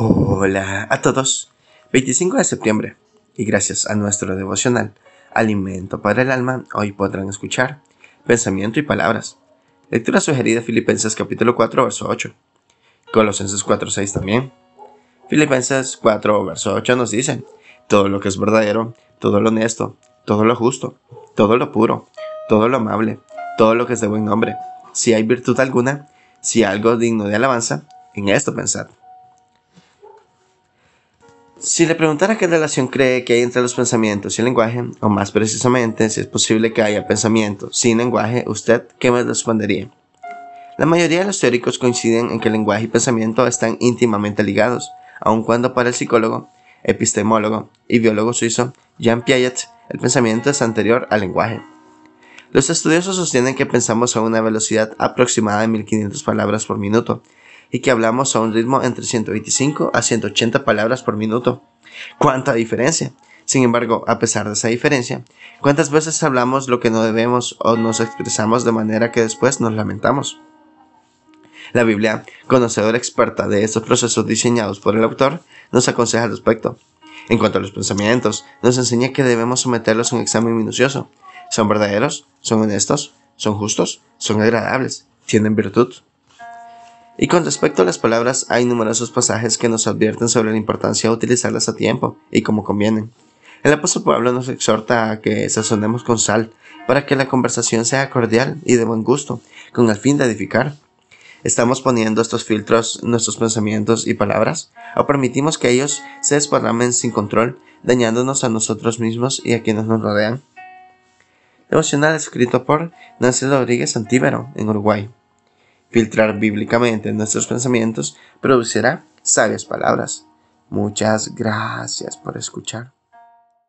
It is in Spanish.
Hola a todos. 25 de septiembre. Y gracias a nuestro devocional Alimento para el Alma, hoy podrán escuchar Pensamiento y Palabras. Lectura sugerida Filipenses capítulo 4, verso 8. Colosenses 4, 6 también. Filipenses 4, verso 8 nos dice, todo lo que es verdadero, todo lo honesto, todo lo justo, todo lo puro, todo lo amable, todo lo que es de buen nombre. Si hay virtud alguna, si algo digno de alabanza, en esto pensad. Si le preguntara qué relación cree que hay entre los pensamientos y el lenguaje, o más precisamente si es posible que haya pensamiento sin lenguaje, ¿usted qué me respondería? La mayoría de los teóricos coinciden en que lenguaje y pensamiento están íntimamente ligados, aun cuando para el psicólogo, epistemólogo y biólogo suizo Jean Piaget el pensamiento es anterior al lenguaje. Los estudiosos sostienen que pensamos a una velocidad aproximada de 1500 palabras por minuto, y que hablamos a un ritmo entre 125 a 180 palabras por minuto. ¿Cuánta diferencia? Sin embargo, a pesar de esa diferencia, ¿cuántas veces hablamos lo que no debemos o nos expresamos de manera que después nos lamentamos? La Biblia, conocedora experta de estos procesos diseñados por el autor, nos aconseja al respecto. En cuanto a los pensamientos, nos enseña que debemos someterlos a un examen minucioso. ¿Son verdaderos? ¿Son honestos? ¿Son justos? ¿Son agradables? ¿Tienen virtud? Y con respecto a las palabras, hay numerosos pasajes que nos advierten sobre la importancia de utilizarlas a tiempo y como convienen. El apóstol Pablo nos exhorta a que sazonemos con sal para que la conversación sea cordial y de buen gusto, con el fin de edificar. ¿Estamos poniendo estos filtros nuestros pensamientos y palabras? ¿O permitimos que ellos se desparramen sin control, dañándonos a nosotros mismos y a quienes nos rodean? Devocional escrito por Nancy Rodríguez Antíbero, en Uruguay filtrar bíblicamente nuestros pensamientos producirá sabias palabras. Muchas gracias por escuchar.